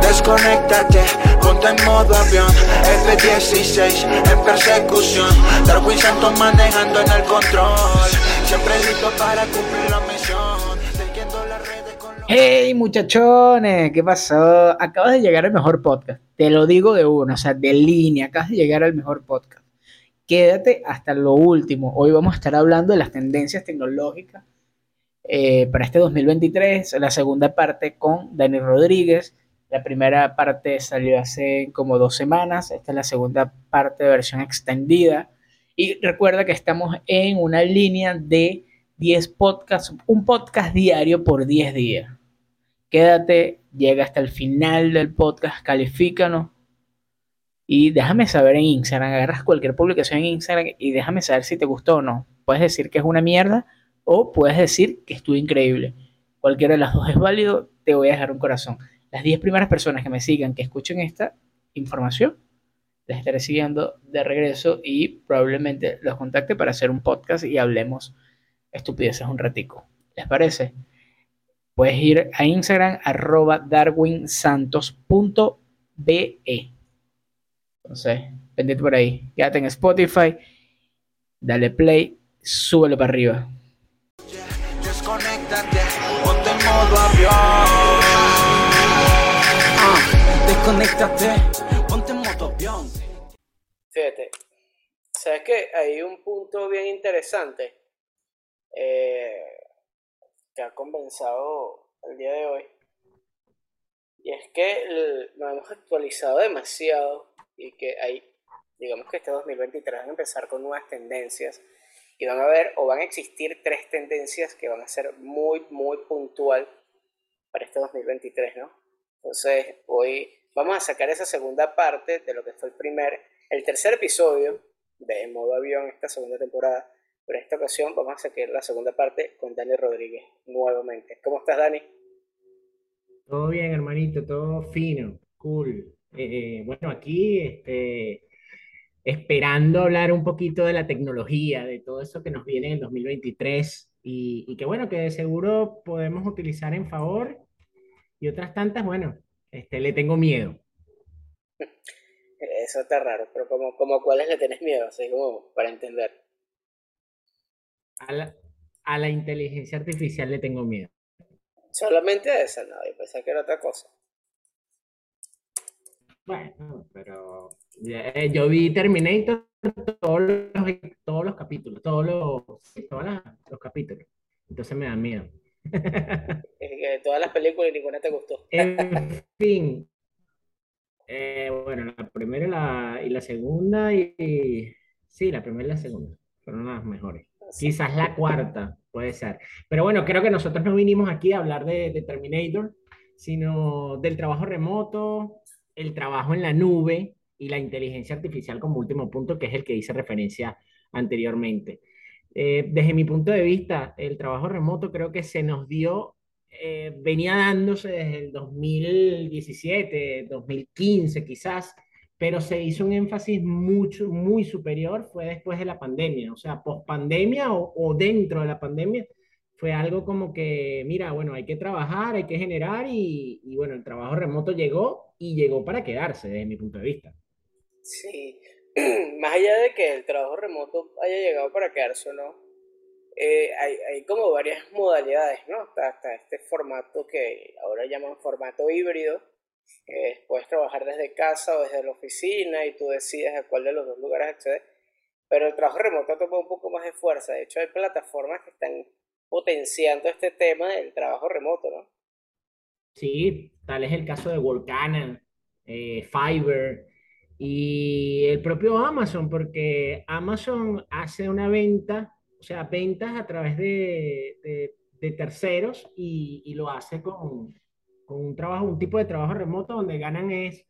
Desconéctate, ponte en modo avión F-16 en persecución Darwin Santos manejando en el control Siempre listo para cumplir la misión Hey muchachones, ¿qué pasó? Acabas de llegar al mejor podcast. Te lo digo de uno, o sea, de línea. Acabas de llegar al mejor podcast. Quédate hasta lo último. Hoy vamos a estar hablando de las tendencias tecnológicas eh, para este 2023. La segunda parte con Dani Rodríguez la primera parte salió hace como dos semanas, esta es la segunda parte de versión extendida. Y recuerda que estamos en una línea de 10 podcasts, un podcast diario por 10 días. Quédate, llega hasta el final del podcast, califícanos y déjame saber en Instagram. Agarras cualquier publicación en Instagram y déjame saber si te gustó o no. Puedes decir que es una mierda o puedes decir que estuvo increíble. Cualquiera de las dos es válido, te voy a dejar un corazón. Las 10 primeras personas que me sigan, que escuchen esta información, les estaré siguiendo de regreso y probablemente los contacte para hacer un podcast y hablemos estupideces un ratico. ¿Les parece? Puedes ir a Instagram arroba darwinsantos.be. Entonces, pendiente por ahí. Quédate en Spotify, dale play, súbelo para arriba. Avión Desconéctate, ponte en avión. Fíjate, ¿sabes qué? Hay un punto bien interesante eh, que ha compensado el día de hoy. Y es que nos hemos actualizado demasiado y que hay, digamos que este 2023 van a empezar con nuevas tendencias y van a haber o van a existir tres tendencias que van a ser muy, muy puntual para este 2023, ¿no? Entonces, hoy vamos a sacar esa segunda parte de lo que fue el primer, el tercer episodio de Modo Avión, esta segunda temporada. Pero en esta ocasión vamos a sacar la segunda parte con Dani Rodríguez nuevamente. ¿Cómo estás, Dani? Todo bien, hermanito, todo fino, cool. Eh, eh, bueno, aquí este, esperando hablar un poquito de la tecnología, de todo eso que nos viene en el 2023 y, y que bueno, que de seguro podemos utilizar en favor y otras tantas, bueno, este, le tengo miedo. Eso está raro, pero como, como cuáles le tenés miedo, así como para entender. A la, a la inteligencia artificial le tengo miedo. Solamente a esa, no, yo pensé que era otra cosa. Bueno, pero yo vi Terminator todos los, todos los capítulos, todos los, todos los capítulos. Entonces me da miedo. todas las películas y ninguna te gustó. En fin. Eh, bueno, la primera y la, y la segunda, y, sí, la primera y la segunda fueron las mejores. Quizás la cuarta, puede ser. Pero bueno, creo que nosotros no vinimos aquí a hablar de, de Terminator, sino del trabajo remoto, el trabajo en la nube y la inteligencia artificial como último punto, que es el que hice referencia anteriormente. Eh, desde mi punto de vista, el trabajo remoto creo que se nos dio, eh, venía dándose desde el 2017, 2015 quizás, pero se hizo un énfasis mucho, muy superior, fue después de la pandemia, o sea, post pandemia o, o dentro de la pandemia, fue algo como que, mira, bueno, hay que trabajar, hay que generar y, y, bueno, el trabajo remoto llegó y llegó para quedarse desde mi punto de vista. Sí, más allá de que el trabajo remoto haya llegado para quedarse o no, eh, hay, hay, como varias modalidades, ¿no? Hasta, este formato que ahora llaman formato híbrido, que puedes trabajar desde casa o desde la oficina y tú decides a cuál de los dos lugares acceder. Pero el trabajo remoto toma un poco más de fuerza. De hecho, hay plataformas que están potenciando este tema del trabajo remoto, ¿no? Sí, tal es el caso de Volcana, eh, Fiverr, y el propio Amazon, porque Amazon hace una venta, o sea, ventas a través de, de, terceros y, y, lo hace con, con, un trabajo, un tipo de trabajo remoto donde ganan es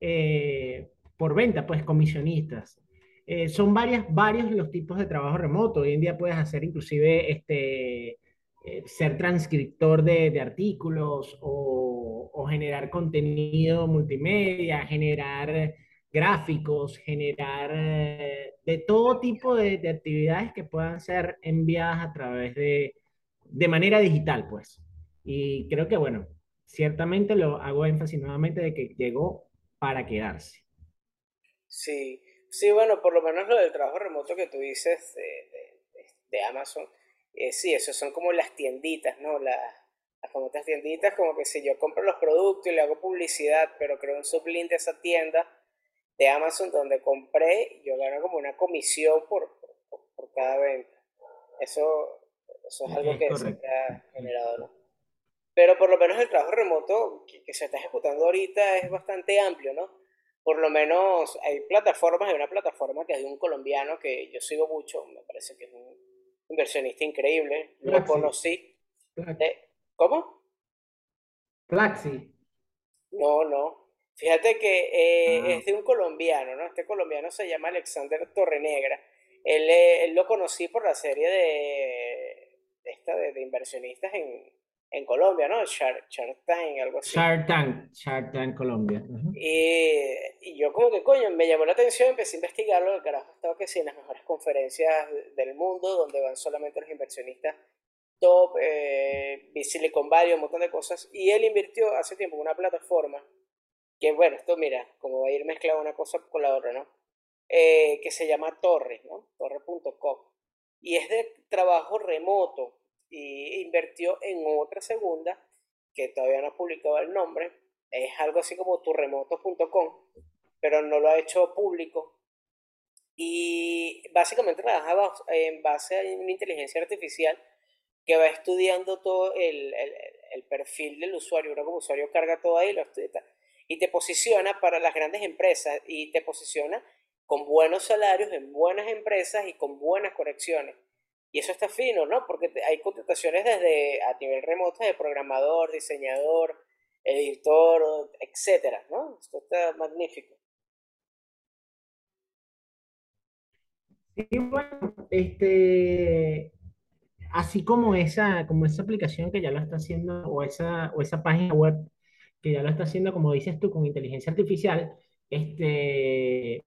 eh, por venta, pues comisionistas. Eh, son varias, varios los tipos de trabajo remoto. Hoy en día puedes hacer inclusive este, eh, ser transcriptor de, de artículos o, o, generar contenido multimedia, generar gráficos, generar eh, de todo tipo de, de, actividades que puedan ser enviadas a través de, de manera digital, pues. Y creo que, bueno, ciertamente lo hago énfasis nuevamente de que llegó para quedarse. Sí, sí, bueno, por lo menos lo del trabajo remoto que tú dices de, de, Amazon, eh, sí, eso son como las tienditas, ¿no? Las, las famosas tienditas, como que si yo compro los productos y le hago publicidad, pero creo un sublink de esa tienda de Amazon donde compré, yo gano como una comisión por, por, cada venta. Eso, eso es algo que se ha generado, ¿no? Pero por lo menos el trabajo remoto que, se está ejecutando ahorita es bastante amplio, ¿no? Por lo menos hay plataformas, hay una plataforma que es de un colombiano que yo sigo mucho, me parece que es un inversionista increíble, lo conocí. Eh, ¿Cómo? Plaxi. No, no. Fíjate que eh, ah. es de un colombiano, ¿no? Este colombiano se llama Alexander Torrenegra. Él, eh, él lo conocí por la serie de, esta de inversionistas en, en Colombia, ¿no? Shark, Tank, algo así. Shark Tank, Shark Tank Colombia. y, yo como que, coño, me llamó la atención, empecé a investigarlo, el carajo estaba que sí, en las mejores conferencias del mundo, donde van solamente los inversionistas top, eh, Silicon Valley, un montón de cosas, y él invirtió hace tiempo en una plataforma, que bueno, esto mira, como va a ir mezclado una cosa con la otra, ¿no? Eh, que se llama Torre, ¿no? Torre.com. Y es de trabajo remoto, y invirtió en otra segunda, que todavía no ha publicado el nombre, es algo así como turremoto.com, pero no lo ha hecho público. Y básicamente trabaja en base a una inteligencia artificial que va estudiando todo el, el, perfil del usuario. Uno como usuario carga todo ahí lo estudia, y te posiciona para las grandes empresas y te posiciona con buenos salarios en buenas empresas y con buenas conexiones. Y eso está fino, ¿no? Porque hay contrataciones desde a nivel remoto de programador, diseñador, editor, etcétera, ¿no? Esto está magnífico. Sí, bueno, este, así como esa, como esa aplicación que ya lo está haciendo, o esa, o esa página web que ya lo está haciendo, como dices tú, con inteligencia artificial, este,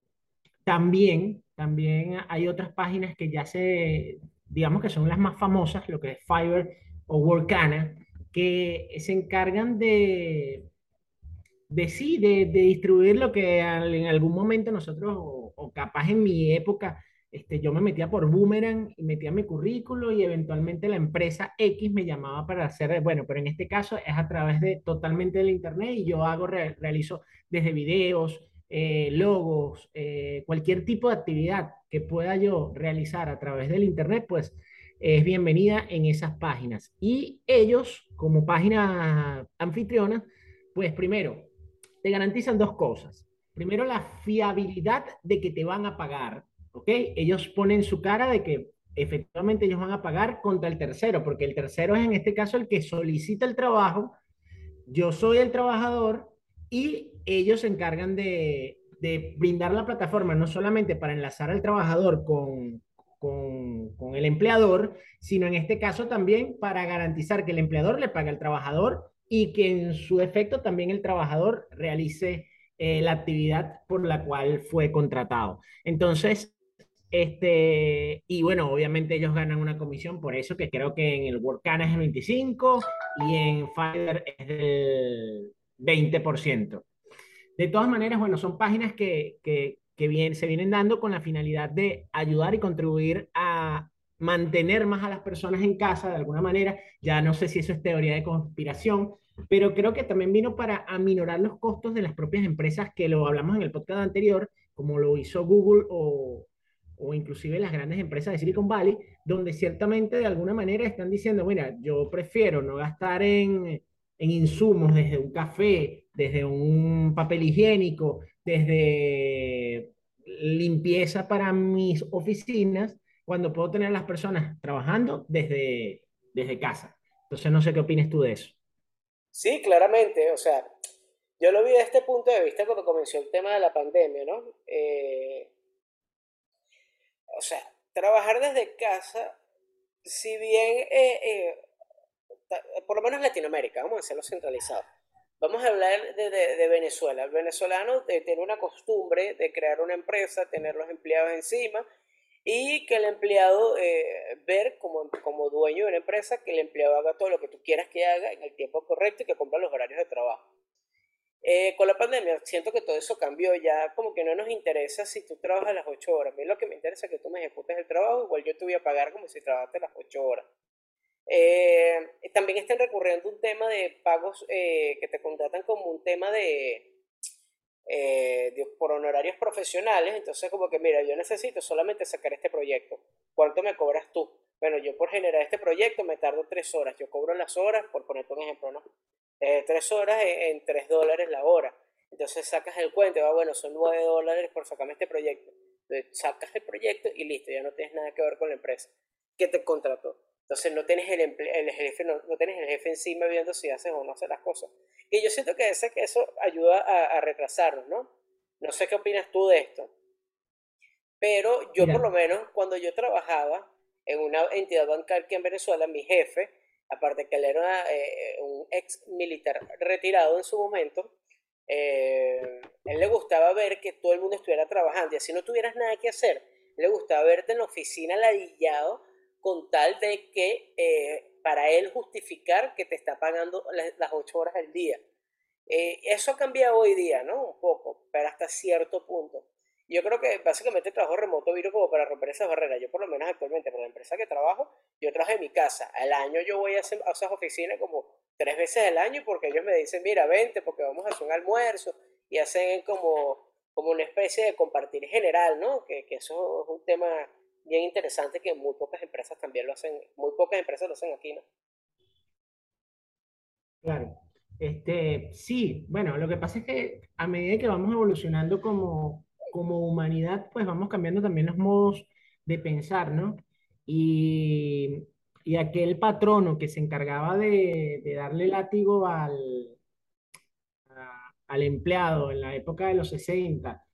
también, también hay otras páginas que ya se digamos que son las más famosas, lo que es Fiverr o Workana, que se encargan de, de sí, de, distribuir lo que en algún momento nosotros, o, capaz en mi época, este, yo me metía por Boomerang y metía mi currículo y eventualmente la empresa X me llamaba para hacer, bueno, pero en este caso es a través de totalmente del Internet y yo hago, realizo desde videos, eh, logos, eh, cualquier tipo de actividad que pueda yo realizar a través del Internet, pues es bienvenida en esas páginas. Y ellos, como página anfitriona, pues primero, te garantizan dos cosas. Primero, la fiabilidad de que te van a pagar, ¿ok? Ellos ponen su cara de que efectivamente ellos van a pagar contra el tercero, porque el tercero es en este caso el que solicita el trabajo, yo soy el trabajador y ellos se encargan de, brindar la plataforma no solamente para enlazar al trabajador con, con, el empleador, sino en este caso también para garantizar que el empleador le pague al trabajador y que en su defecto también el trabajador realice eh, la actividad por la cual fue contratado. Entonces, este, y bueno, obviamente ellos ganan una comisión, por eso que creo que en el Workana es el 25 y en Fiverr es del 20%. De todas maneras, bueno, son páginas que, que, que se vienen dando con la finalidad de ayudar y contribuir a mantener más a las personas en casa de alguna manera. Ya no sé si eso es teoría de conspiración, pero creo que también vino para aminorar los costos de las propias empresas que lo hablamos en el podcast anterior, como lo hizo Google o, o inclusive las grandes empresas de Silicon Valley, donde ciertamente de alguna manera están diciendo, mira, yo prefiero no gastar en, en insumos desde un café, desde un papel higiénico, desde limpieza para mis oficinas, cuando puedo tener a las personas trabajando desde, desde casa. Entonces, no sé qué opinas tú de eso. Sí, claramente. O sea, yo lo vi desde este punto de vista cuando comenzó el tema de la pandemia, ¿no? Eh, o sea, trabajar desde casa, si bien, eh, eh, por lo menos en Latinoamérica, vamos a hacerlo centralizado Vamos a hablar de, Venezuela. El venezolano tiene una costumbre de crear una empresa, tener los empleados encima y que el empleado, eh, ver como, como dueño de una empresa, que el empleado haga todo lo que tú quieras que haga en el tiempo correcto y que cumpla los horarios de trabajo. Eh, con la pandemia siento que todo eso cambió, ya como que no nos interesa si tú trabajas las 8 horas, a mí lo que me interesa es que tú me ejecutes el trabajo, igual yo te voy a pagar como si trabajaste las 8 horas. Eh, también están recurriendo un tema de pagos que te contratan como un tema de, eh, por honorarios profesionales, entonces como que mira, yo necesito solamente sacar este proyecto, ¿cuánto me cobras tú? Bueno, yo por generar este proyecto me tardo tres horas, yo cobro las horas, por ponerte un ejemplo, ¿no? Eh, tres horas en, tres dólares la hora, entonces sacas el cuento, va, bueno, son nueve dólares por sacarme este proyecto, entonces, sacas el proyecto y listo, ya no tienes nada que ver con la empresa que te contrató. Entonces no tienes el, el jefe, no, no, tienes el jefe encima viendo si haces o no haces las cosas. Y yo siento que, ese, que eso ayuda a, a retrasarnos, ¿no? No sé qué opinas tú de esto. Pero yo por lo menos cuando yo trabajaba en una entidad bancaria aquí en Venezuela, mi jefe, aparte que él era eh, un ex militar retirado en su momento, eh, él le gustaba ver que todo el mundo estuviera trabajando y así no tuvieras nada que hacer. Le gustaba verte en la oficina ladillado con tal de que eh, para él justificar que te está pagando las, ocho horas al día. Eh, eso ha cambiado hoy día, ¿no? Un poco, pero hasta cierto punto. Yo creo que básicamente el trabajo remoto vino como para romper esas barreras. Yo por lo menos actualmente, por la empresa que trabajo, yo trabajo en mi casa. Al año yo voy a, hacer, a esas oficinas como tres veces al año porque ellos me dicen, mira, vente porque vamos a hacer un almuerzo y hacen como, como una especie de compartir general, ¿no? Que, que eso es un tema bien interesante que muy pocas empresas también lo hacen, muy pocas empresas lo hacen aquí, ¿no? Claro. Este, sí, bueno, lo que pasa es que a medida que vamos evolucionando como, como humanidad, pues vamos cambiando también los modos de pensar, ¿no? Y, y aquel patrono que se encargaba de, darle látigo al, al empleado en la época de los 60,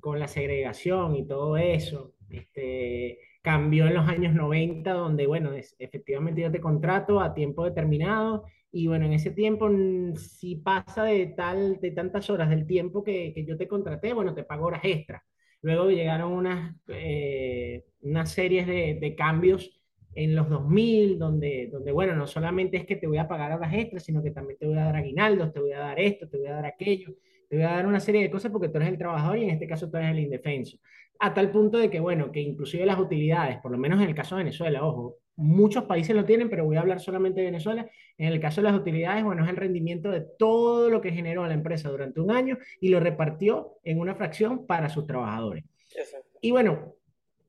con la segregación y todo eso, este, cambió en los años 90, donde, bueno, es, efectivamente yo te contrato a tiempo determinado y bueno, en ese tiempo, si pasa de, tal, de tantas horas del tiempo que, que yo te contraté, bueno, te pago horas extra. Luego llegaron unas, eh, unas series de, de, cambios en los 2000, donde, donde, bueno, no solamente es que te voy a pagar horas extras, sino que también te voy a dar aguinaldos, te voy a dar esto, te voy a dar aquello, te voy a dar una serie de cosas porque tú eres el trabajador y en este caso tú eres el indefenso a tal punto de que, bueno, que inclusive las utilidades, por lo menos en el caso de Venezuela, ojo, muchos países lo tienen, pero voy a hablar solamente de Venezuela. En el caso de las utilidades, bueno, es el rendimiento de todo lo que generó la empresa durante un año y lo repartió en una fracción para sus trabajadores. Y bueno,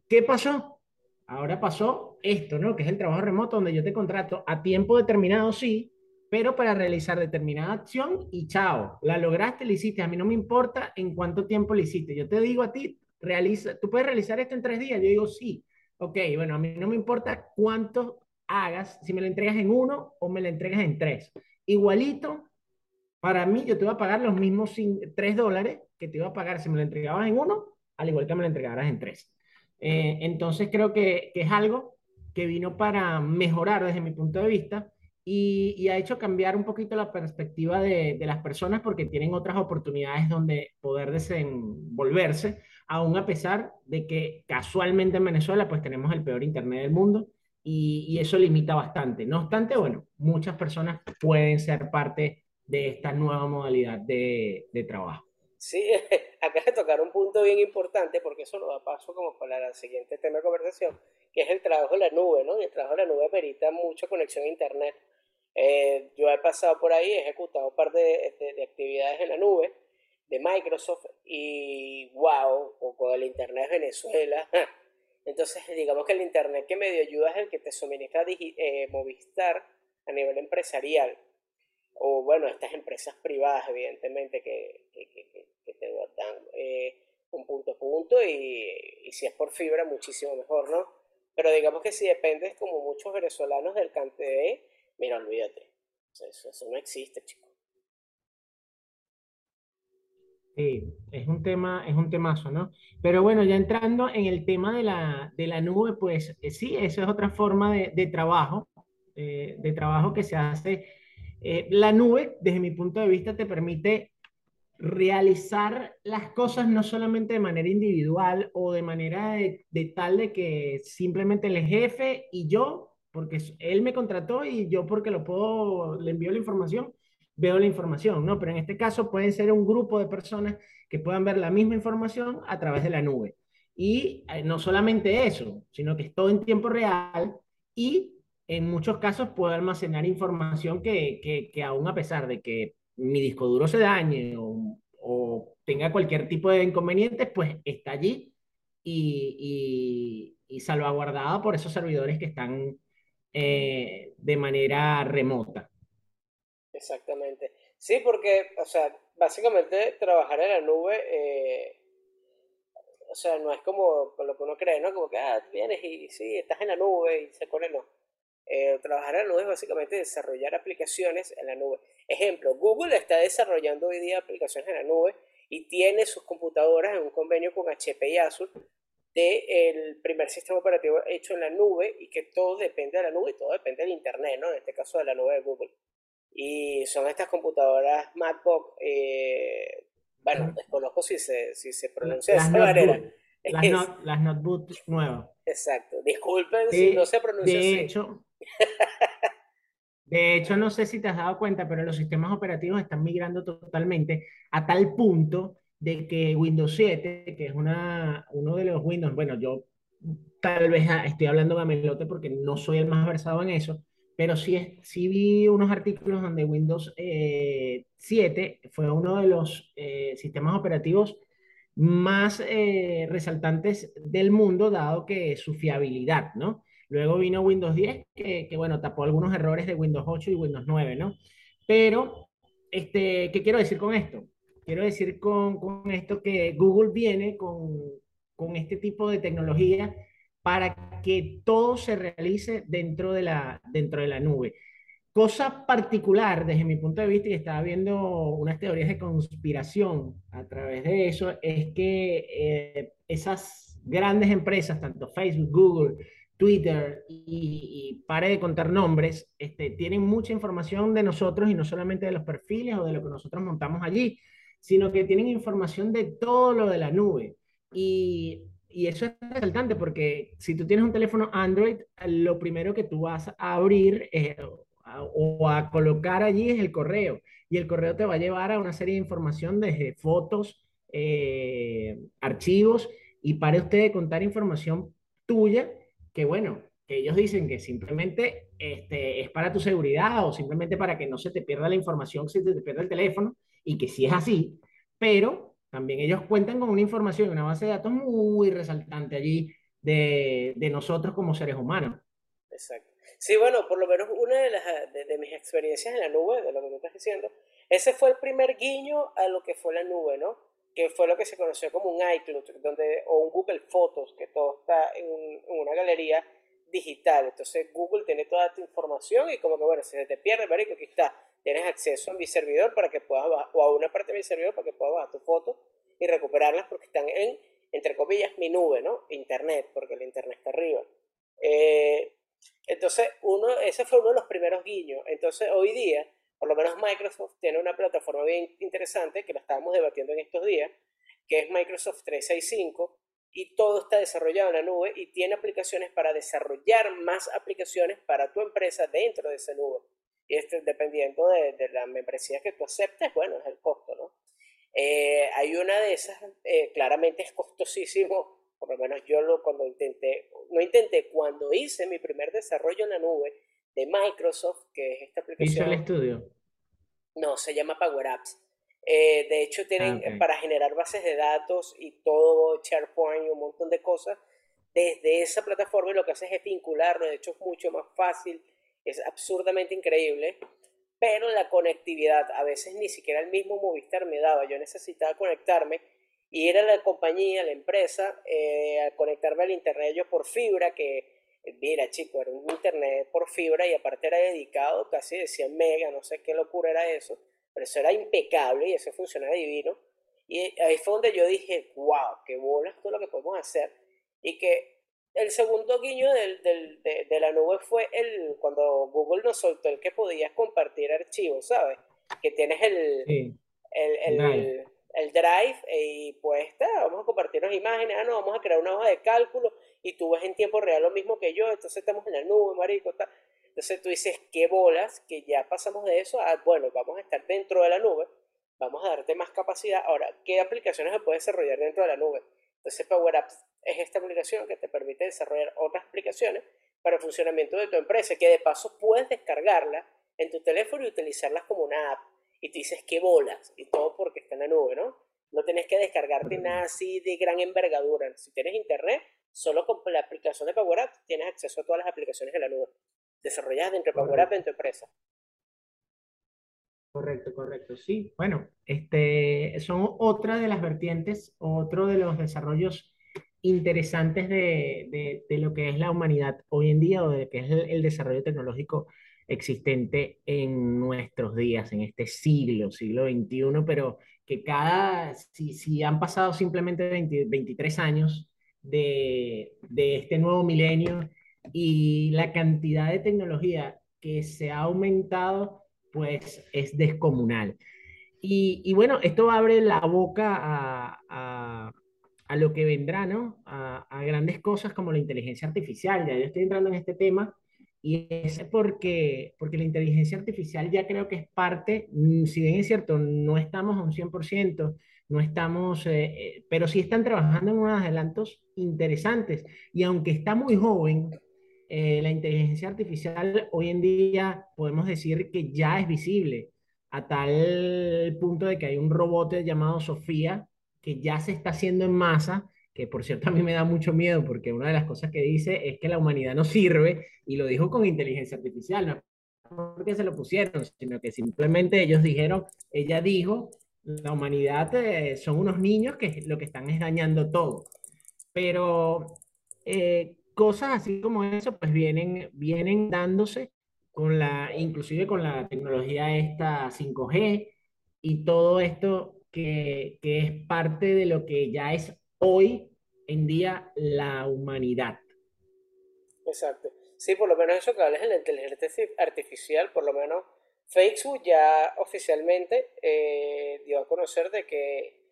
¿qué pasó? Ahora pasó esto, ¿no? Que es el trabajo remoto donde yo te contrato a tiempo determinado, sí, pero para realizar determinada acción y chao, la lograste, la hiciste. A mí no me importa en cuánto tiempo la hiciste. Yo te digo a ti, realiza, ¿tú puedes realizar esto en tres días? Yo digo, sí. Ok, bueno, a mí no me importa cuánto hagas, si me lo entregas en uno o me lo entregas en tres. Igualito, para mí yo te voy a pagar los mismos tres dólares que te iba a pagar si me lo entregabas en uno, al igual que me lo entregaras en tres. Eh, entonces creo que, que, es algo que vino para mejorar desde mi punto de vista y, y ha hecho cambiar un poquito la perspectiva de, de, las personas porque tienen otras oportunidades donde poder desenvolverse aún a pesar de que casualmente en Venezuela pues tenemos el peor Internet del mundo y, y, eso limita bastante. No obstante, bueno, muchas personas pueden ser parte de esta nueva modalidad de, de trabajo. Sí, acá de tocar un punto bien importante porque eso nos da paso como para el siguiente tema de conversación, que es el trabajo en la nube, ¿no? Y el trabajo en la nube perita mucha conexión a Internet. Eh, yo he pasado por ahí, he ejecutado un par de, de, de actividades en la nube de Microsoft y wow, con el Internet de Venezuela. Entonces, digamos que el Internet que medio ayuda es el que te suministra eh, Movistar a nivel empresarial. O bueno, estas empresas privadas, evidentemente, que, que, que, te dan eh, un punto a punto y, si es por fibra, muchísimo mejor, ¿no? Pero digamos que si dependes como muchos venezolanos del CanTV, mira, olvídate. eso, eso no existe, chicos. Sí, es un tema, es un temazo, ¿no? Pero bueno, ya entrando en el tema de la, de la nube, pues eh, sí, eso es otra forma de, de trabajo, eh, de trabajo que se hace. Eh, la nube, desde mi punto de vista, te permite realizar las cosas no solamente de manera individual o de manera de, de, tal de que simplemente el jefe y yo, porque él me contrató y yo porque lo puedo, le envío la información, veo la información, ¿no? Pero en este caso pueden ser un grupo de personas que puedan ver la misma información a través de la nube. Y eh, no solamente eso, sino que es todo en tiempo real y en muchos casos puedo almacenar información que, que, que aún a pesar de que mi disco duro se dañe o, o tenga cualquier tipo de inconvenientes, pues está allí y, y, y salvaguardada por esos servidores que están eh, de manera remota. Exactamente. Sí, porque, o sea, básicamente trabajar en la nube, eh, o sea, no es como lo que uno cree, ¿no? Como que, ah, vienes y sí, estás en la nube y se pone, no. Eh, trabajar en la nube es básicamente desarrollar aplicaciones en la nube. Ejemplo, Google está desarrollando hoy día aplicaciones en la nube y tiene sus computadoras en un convenio con HP y Azure de el primer sistema operativo hecho en la nube y que todo depende de la nube y todo depende del Internet, ¿no? En este caso de la nube de Google. Y son estas computadoras MacBook, eh, bueno, desconozco si se, si se pronuncia de esa manera. Las, not, las notebook nuevas. Exacto. Disculpen de, si no se pronuncia de así. Hecho, de hecho, no sé si te has dado cuenta, pero los sistemas operativos están migrando totalmente a tal punto de que Windows 7, que es una, uno de los Windows, bueno, yo tal vez estoy hablando gamelote porque no soy el más versado en eso, pero sí, sí vi unos artículos donde Windows eh, 7 fue uno de los eh, sistemas operativos más eh, resaltantes del mundo, dado que su fiabilidad, ¿no? Luego vino Windows 10, que, que, bueno, tapó algunos errores de Windows 8 y Windows 9, ¿no? Pero, este, ¿qué quiero decir con esto? Quiero decir con, con esto que Google viene con, con este tipo de tecnología para que todo se realice dentro de la, dentro de la nube. Cosa particular desde mi punto de vista, y estaba viendo unas teorías de conspiración a través de eso, es que eh, esas grandes empresas, tanto Facebook, Google, Twitter y, y, pare de contar nombres, este, tienen mucha información de nosotros y no solamente de los perfiles o de lo que nosotros montamos allí, sino que tienen información de todo lo de la nube. Y y eso es resaltante porque si tú tienes un teléfono Android, lo primero que tú vas a abrir eh, o a colocar allí es el correo. Y el correo te va a llevar a una serie de información desde fotos, eh, archivos, y para usted contar información tuya, que bueno, que ellos dicen que simplemente este, es para tu seguridad o simplemente para que no se te pierda la información si te, te pierda el teléfono, y que sí es así, pero también ellos cuentan con una información, una base de datos muy resaltante allí de, de nosotros como seres humanos. Exacto. Sí, bueno, por lo menos una de, las, de, de, mis experiencias en la nube, de lo que tú estás diciendo, ese fue el primer guiño a lo que fue la nube, ¿no? Que fue lo que se conoció como un iCloud, donde, o un Google Fotos, que todo está en, un, en una galería digital. Entonces Google tiene toda tu información y como que, bueno, si se te pierde, marico, aquí está tienes acceso a mi servidor para que puedas bajar, o a una parte de mi servidor para que puedas bajar tus fotos y recuperarlas porque están en, entre comillas, mi nube, ¿no? Internet, porque el Internet está arriba. Eh, entonces, uno, ese fue uno de los primeros guiños. Entonces, hoy día, por lo menos Microsoft tiene una plataforma bien interesante que la estábamos debatiendo en estos días, que es Microsoft 365, y todo está desarrollado en la nube y tiene aplicaciones para desarrollar más aplicaciones para tu empresa dentro de esa nube. Y este, dependiendo de, de, la membresía que tú aceptes, bueno, es el costo, ¿no? Eh, hay una de esas, eh, claramente es costosísimo, por lo menos yo lo, cuando intenté, no intenté, cuando hice mi primer desarrollo en la nube de Microsoft, que es esta aplicación. ¿Hizo el estudio? No, se llama Power Apps. Eh, de hecho, tienen ah, okay. para generar bases de datos y todo, SharePoint y un montón de cosas. Desde esa plataforma lo que haces es vincularlo, de hecho es mucho más fácil es absurdamente increíble, pero la conectividad, a veces ni siquiera el mismo Movistar me daba, yo necesitaba conectarme y ir a la compañía, la empresa, eh, a conectarme al internet yo por fibra, que mira chico, era un internet por fibra y aparte era dedicado casi de 100 megas, no sé qué locura era eso, pero eso era impecable y eso funcionaba divino. Y ahí fue donde yo dije, wow, qué bolas todo lo que podemos hacer. Y que el segundo guiño del, del, de, de, la nube fue el cuando Google nos soltó el que podías compartir archivos, ¿sabes? Que tienes el, sí. el, el, el drive y pues está, vamos a compartirnos imágenes, ah, no, vamos a crear una hoja de cálculo y tú ves en tiempo real lo mismo que yo, entonces estamos en la nube, marico, está. Entonces tú dices, qué bolas, que ya pasamos de eso a, bueno, vamos a estar dentro de la nube, vamos a darte más capacidad. Ahora, ¿qué aplicaciones se puede desarrollar dentro de la nube? Entonces Power Apps es esta aplicación que te permite desarrollar otras aplicaciones para el funcionamiento de tu empresa, que de paso puedes descargarla en tu teléfono y utilizarlas como una app. Y tú dices, qué bolas, y todo porque está en la nube, ¿no? No tienes que descargarte nada así de gran envergadura. Si tienes internet, solo con la aplicación de Power Apps tienes acceso a todas las aplicaciones de la nube desarrolladas dentro de Power Apps en tu empresa. Correcto, correcto, sí. Bueno, este, son otra de las vertientes, otro de los desarrollos interesantes de, lo que es la humanidad hoy en día o de que es el, desarrollo tecnológico existente en nuestros días, en este siglo, siglo XXI, pero que cada, si, si han pasado simplemente 23 años de, de este nuevo milenio y la cantidad de tecnología que se ha aumentado, pues es descomunal. Y, y bueno, esto abre la boca a a lo que vendrá, ¿no? A, grandes cosas como la inteligencia artificial. Ya yo estoy entrando en este tema y es porque, porque la inteligencia artificial ya creo que es parte, mm, si bien es cierto, no estamos a un 100%, no estamos, eh, eh, pero sí están trabajando en unos adelantos interesantes. Y aunque está muy joven, eh, la inteligencia artificial hoy en día podemos decir que ya es visible a tal punto de que hay un robot llamado Sofía que ya se está haciendo en masa, que por cierto a mí me da mucho miedo porque una de las cosas que dice es que la humanidad no sirve y lo dijo con inteligencia artificial, no porque se lo pusieron, sino que simplemente ellos dijeron, ella dijo, la humanidad eh, son unos niños que lo que están es dañando todo. Pero eh, cosas así como eso pues vienen, vienen dándose con la, inclusive con la tecnología esta 5G y todo esto que, es parte de lo que ya es hoy en día la humanidad. Exacto. Sí, por lo menos eso que hablas de la inteligencia artificial, por lo menos Facebook ya oficialmente eh, dio a conocer de que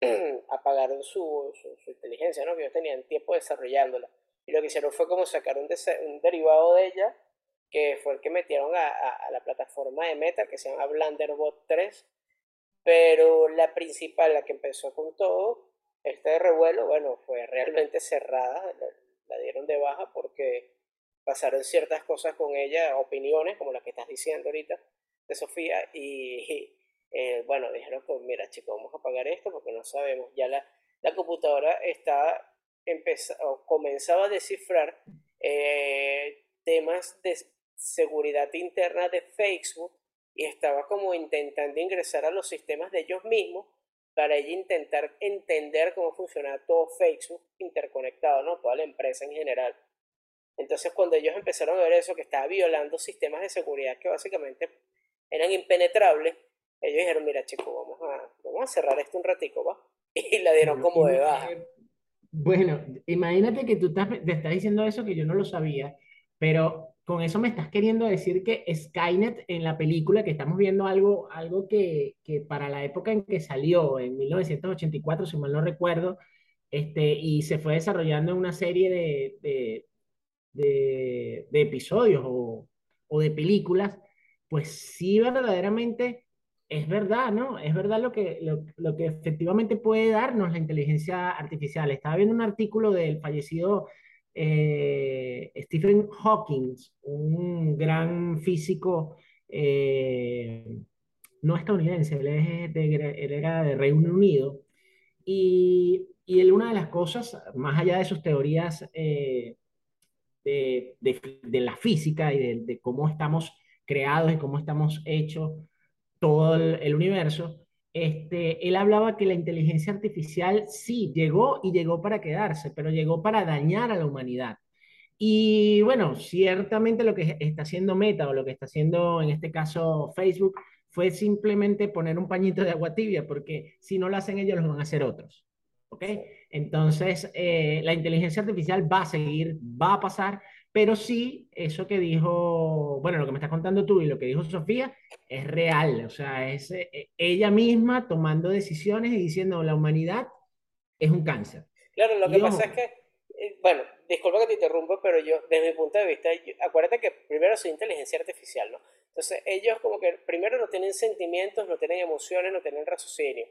apagaron su, su, inteligencia, ¿no? Que ellos tenían tiempo desarrollándola. Y lo que hicieron fue como sacar un, un derivado de ella, que fue el que metieron a, a, la plataforma de Meta, que se llama Blenderbot 3, pero la principal, la que empezó con todo, este revuelo, bueno, fue realmente cerrada, la, dieron de baja porque pasaron ciertas cosas con ella, opiniones, como la que estás diciendo ahorita, de Sofía, y, eh, bueno, dijeron, pues mira chicos, vamos a pagar esto porque no sabemos, ya la, la computadora está empezó, comenzaba a descifrar eh, temas de seguridad interna de Facebook y estaba como intentando ingresar a los sistemas de ellos mismos para ella intentar entender cómo funciona todo Facebook interconectado, ¿no? Toda la empresa en general. Entonces cuando ellos empezaron a ver eso, que estaba violando sistemas de seguridad que básicamente eran impenetrables, ellos dijeron, mira chicos, vamos a, vamos a cerrar esto un ratico, ¿va? Y la dieron como de baja. Bueno, imagínate que tú estás, te estás diciendo eso que yo no lo sabía, pero con eso me estás queriendo decir que Skynet en la película, que estamos viendo algo, algo que, que para la época en que salió, en 1984, si mal no recuerdo, este, y se fue desarrollando en una serie de, de, de, episodios o, o, de películas, pues sí verdaderamente es verdad, ¿no? Es verdad lo que, lo, lo que efectivamente puede darnos la inteligencia artificial. Estaba viendo un artículo del fallecido eh, Stephen Hawking, un gran físico eh, no estadounidense, él, es de, era de Reino Unido, y, y, él una de las cosas, más allá de sus teorías eh, de, de, la física y de, cómo estamos creados y cómo estamos hechos todo el universo, este, él hablaba que la inteligencia artificial sí llegó y llegó para quedarse, pero llegó para dañar a la humanidad. Y bueno, ciertamente lo que está haciendo Meta o lo que está haciendo en este caso Facebook fue simplemente poner un pañito de agua tibia, porque si no lo hacen ellos, lo van a hacer otros. ¿Ok? Entonces, eh, la inteligencia artificial va a seguir, va a pasar, pero sí, eso que dijo, bueno, lo que me estás contando tú y lo que dijo Sofía es real, o sea, es eh, ella misma tomando decisiones y diciendo la humanidad es un cáncer. Claro, lo que pasa es que, eh, bueno, disculpa que te interrumpa, pero yo, desde mi punto de vista, acuérdate que primero es inteligencia artificial, ¿no? Entonces, ellos como que primero no tienen sentimientos, no tienen emociones, no tienen raciocinio.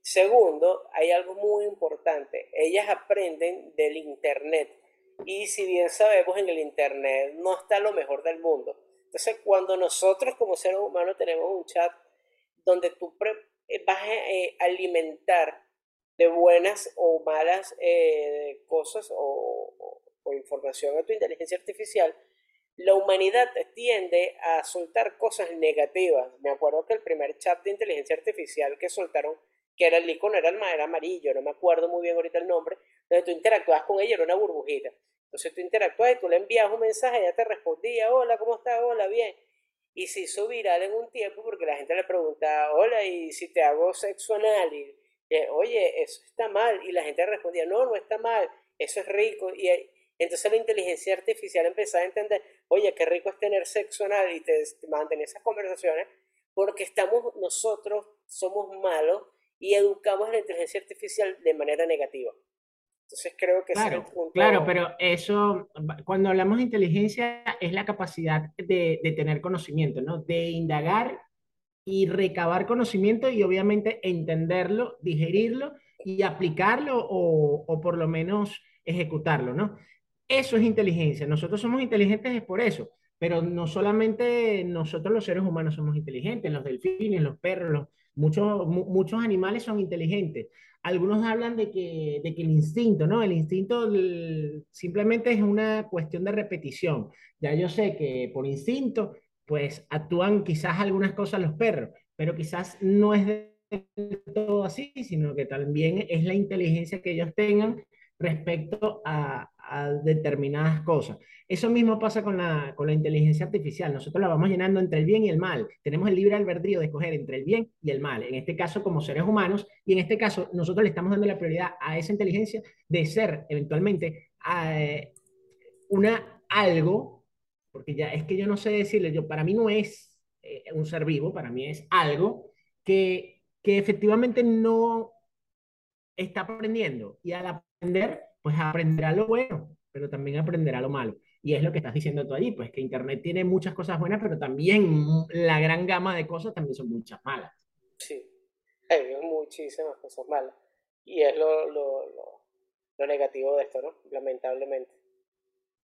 Segundo, hay algo muy importante, ellas aprenden del Internet y si bien sabemos en el Internet no está lo mejor del mundo. Entonces, cuando nosotros como seres humanos tenemos un chat donde tú eh, vas a eh, alimentar de buenas o malas eh, cosas o, información a tu inteligencia artificial, la humanidad tiende a soltar cosas negativas. Me acuerdo que el primer chat de inteligencia artificial que soltaron, que era el icono, era, era amarillo, no me acuerdo muy bien ahorita el nombre, donde tú interactuabas con ella, era una burbujita. Entonces tú interactuabas y tú le envías un mensaje, ella te respondía, hola, ¿cómo estás? Hola, bien. Y se hizo viral en un tiempo porque la gente le preguntaba, hola, ¿y si te hago sexo anal? Y, oye, eso está mal. Y la gente respondía, no, no está mal, eso es rico. Y entonces la inteligencia artificial empezó a entender, oye, qué rico es tener sexo anal y te, mantener esas conversaciones porque estamos, nosotros somos malos y educamos a la inteligencia artificial de manera negativa. Entonces creo que claro, Claro, pero eso, cuando hablamos de inteligencia, es la capacidad de, de, tener conocimiento, ¿no? De indagar y recabar conocimiento y obviamente entenderlo, digerirlo y aplicarlo o, o por lo menos ejecutarlo, ¿no? Eso es inteligencia. Nosotros somos inteligentes es por eso, pero no solamente nosotros los seres humanos somos inteligentes, los delfines, los perros, los, muchos, muchos animales son inteligentes algunos hablan de que, de que el instinto, ¿no? El instinto simplemente es una cuestión de repetición. Ya yo sé que por instinto, pues actúan quizás algunas cosas los perros, pero quizás no es de todo así, sino que también es la inteligencia que ellos tengan respecto a, a determinadas cosas. Eso mismo pasa con la, con la inteligencia artificial. Nosotros la vamos llenando entre el bien y el mal. Tenemos el libre albedrío de escoger entre el bien y el mal. En este caso, como seres humanos, y en este caso, nosotros le estamos dando la prioridad a esa inteligencia de ser eventualmente eh, una algo, porque ya es que yo no sé decirle, yo, para mí no es eh, un ser vivo, para mí es algo que, que efectivamente no está aprendiendo. Y al aprender, pues aprenderá lo bueno, pero también aprenderá lo malo. Y es lo que estás diciendo tú allí, pues que Internet tiene muchas cosas buenas, pero también la gran gama de cosas también son muchas malas. Sí, hay muchísimas cosas malas. Y es lo, lo, lo, negativo de esto, ¿no? Lamentablemente.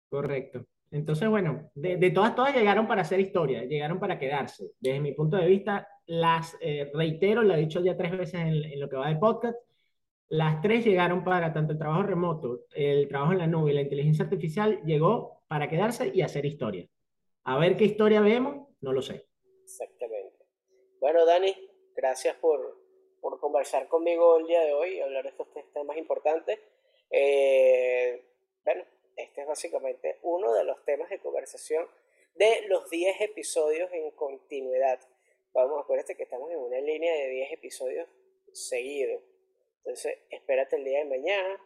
Correcto. Entonces, bueno, de, de, todas, todas llegaron para hacer historia, llegaron para quedarse. Desde mi punto de vista, las eh, reitero, lo he dicho ya tres veces en, en lo que va del podcast, las tres llegaron para tanto el trabajo remoto, el trabajo en la nube y la inteligencia artificial llegó para quedarse y hacer historia. A ver qué historia vemos, no lo sé. Exactamente. Bueno, Dani, gracias por, por conversar conmigo el día de hoy y hablar de estos temas importantes. Eh, bueno, este es básicamente uno de los temas de conversación de los 10 episodios en continuidad. Vamos, acuérdate que estamos en una línea de 10 episodios seguidos. Entonces, espérate el día de mañana,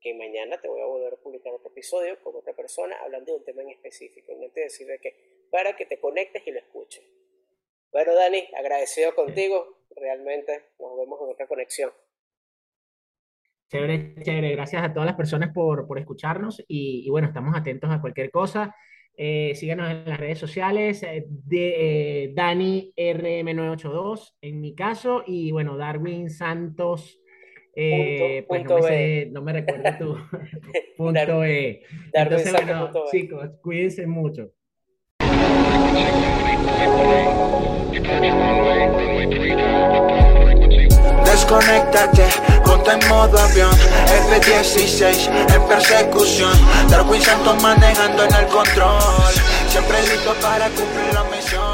que mañana te voy a volver a publicar otro episodio con otra persona hablando de un tema en específico. No te decirle que para que te conectes y lo escuches. Bueno, Dani, agradecido contigo. Realmente nos vemos en otra conexión. Chévere, chévere. Gracias a todas las personas por, por escucharnos y, y, bueno, estamos atentos a cualquier cosa. Eh, síganos en las redes sociales eh, de eh, Dani RM982 en mi caso y bueno, Darwin Santos eh, pues no, me no, me recuerdo tu punto E. Entonces, bueno, chicos, cuídense mucho. Desconéctate, ponte en modo avión. F-16 en persecución. Darwin Santos manejando en el control. Siempre listo para cumplir la misión